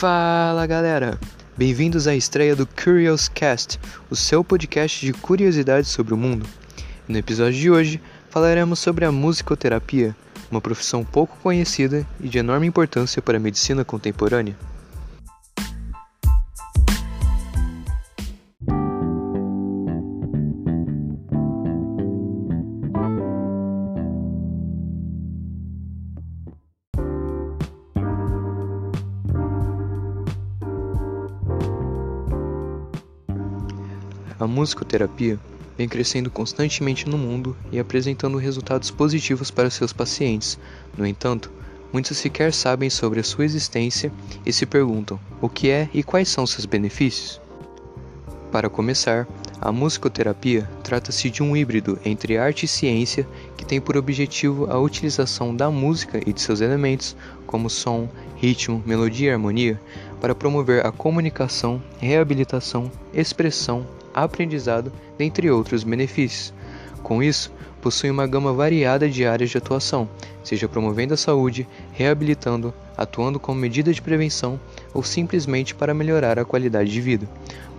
Fala galera! Bem-vindos à estreia do Curious Cast, o seu podcast de curiosidades sobre o mundo. No episódio de hoje falaremos sobre a musicoterapia, uma profissão pouco conhecida e de enorme importância para a medicina contemporânea. A musicoterapia vem crescendo constantemente no mundo e apresentando resultados positivos para seus pacientes. No entanto, muitos sequer sabem sobre a sua existência e se perguntam o que é e quais são seus benefícios. Para começar, a musicoterapia trata-se de um híbrido entre arte e ciência que tem por objetivo a utilização da música e de seus elementos, como som, ritmo, melodia e harmonia, para promover a comunicação, reabilitação, expressão, aprendizado, dentre outros benefícios. Com isso, possui uma gama variada de áreas de atuação, seja promovendo a saúde, reabilitando, atuando como medida de prevenção ou simplesmente para melhorar a qualidade de vida.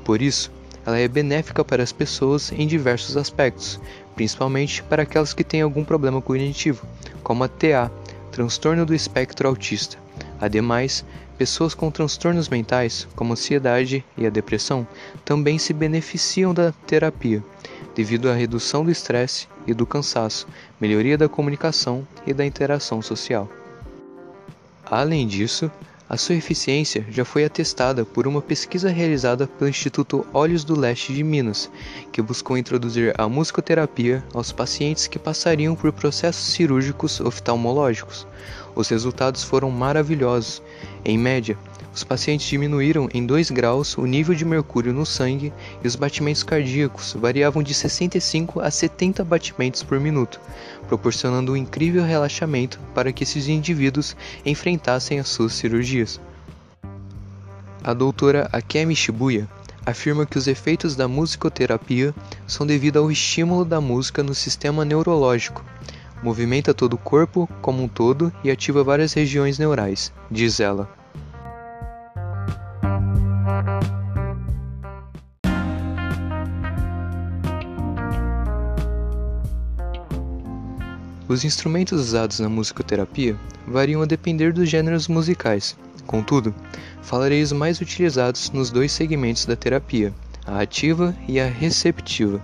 Por isso, ela é benéfica para as pessoas em diversos aspectos, principalmente para aquelas que têm algum problema cognitivo, como a TA, transtorno do espectro autista. Ademais, pessoas com transtornos mentais, como a ansiedade e a depressão, também se beneficiam da terapia, devido à redução do estresse e do cansaço, melhoria da comunicação e da interação social. Além disso, a sua eficiência já foi atestada por uma pesquisa realizada pelo Instituto Olhos do Leste de Minas, que buscou introduzir a musicoterapia aos pacientes que passariam por processos cirúrgicos oftalmológicos. Os resultados foram maravilhosos. Em média, os pacientes diminuíram em 2 graus o nível de mercúrio no sangue e os batimentos cardíacos variavam de 65 a 70 batimentos por minuto, proporcionando um incrível relaxamento para que esses indivíduos enfrentassem as suas cirurgias. A doutora Akemi Shibuya afirma que os efeitos da musicoterapia são devido ao estímulo da música no sistema neurológico. Movimenta todo o corpo como um todo e ativa várias regiões neurais, diz ela. Os instrumentos usados na musicoterapia variam a depender dos gêneros musicais. Contudo, falarei os mais utilizados nos dois segmentos da terapia, a ativa e a receptiva.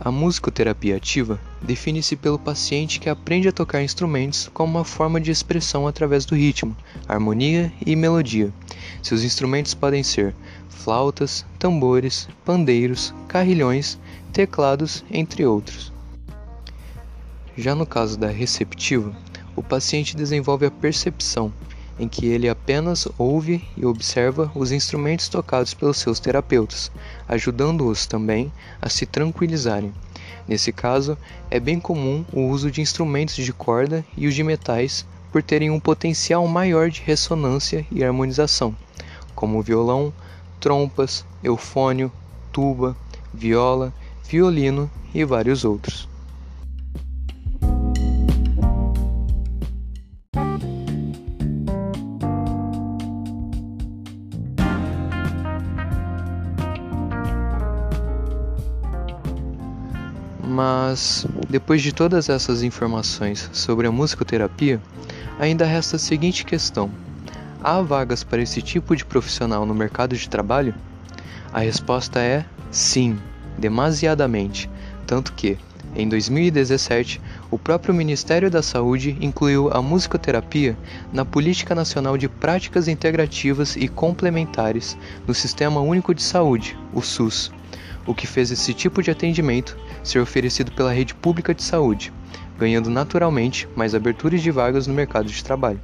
A musicoterapia ativa define-se pelo paciente que aprende a tocar instrumentos como uma forma de expressão através do ritmo, harmonia e melodia. Seus instrumentos podem ser flautas, tambores, pandeiros, carrilhões, teclados, entre outros. Já no caso da receptiva, o paciente desenvolve a percepção, em que ele apenas ouve e observa os instrumentos tocados pelos seus terapeutas, ajudando-os também a se tranquilizarem. Nesse caso, é bem comum o uso de instrumentos de corda e os de metais por terem um potencial maior de ressonância e harmonização, como violão, trompas, eufônio, tuba, viola, violino e vários outros. Mas, depois de todas essas informações sobre a musicoterapia, ainda resta a seguinte questão: há vagas para esse tipo de profissional no mercado de trabalho? A resposta é sim, demasiadamente. Tanto que, em 2017, o próprio Ministério da Saúde incluiu a musicoterapia na Política Nacional de Práticas Integrativas e Complementares no Sistema Único de Saúde, o SUS o que fez esse tipo de atendimento ser oferecido pela rede pública de saúde, ganhando naturalmente mais aberturas de vagas no mercado de trabalho.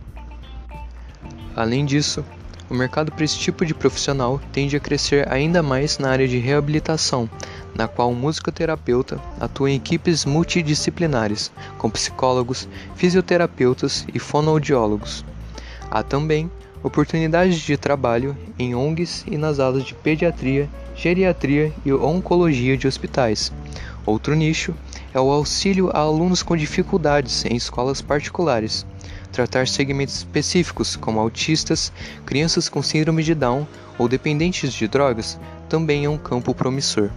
Além disso, o mercado para esse tipo de profissional tende a crescer ainda mais na área de reabilitação, na qual o musicoterapeuta atua em equipes multidisciplinares, com psicólogos, fisioterapeutas e fonoaudiólogos. Há também oportunidades de trabalho em ONGs e nas aulas de pediatria geriatria e oncologia de hospitais. Outro nicho é o auxílio a alunos com dificuldades em escolas particulares. tratar segmentos específicos, como autistas, crianças com síndrome de Down ou dependentes de drogas, também é um campo promissor.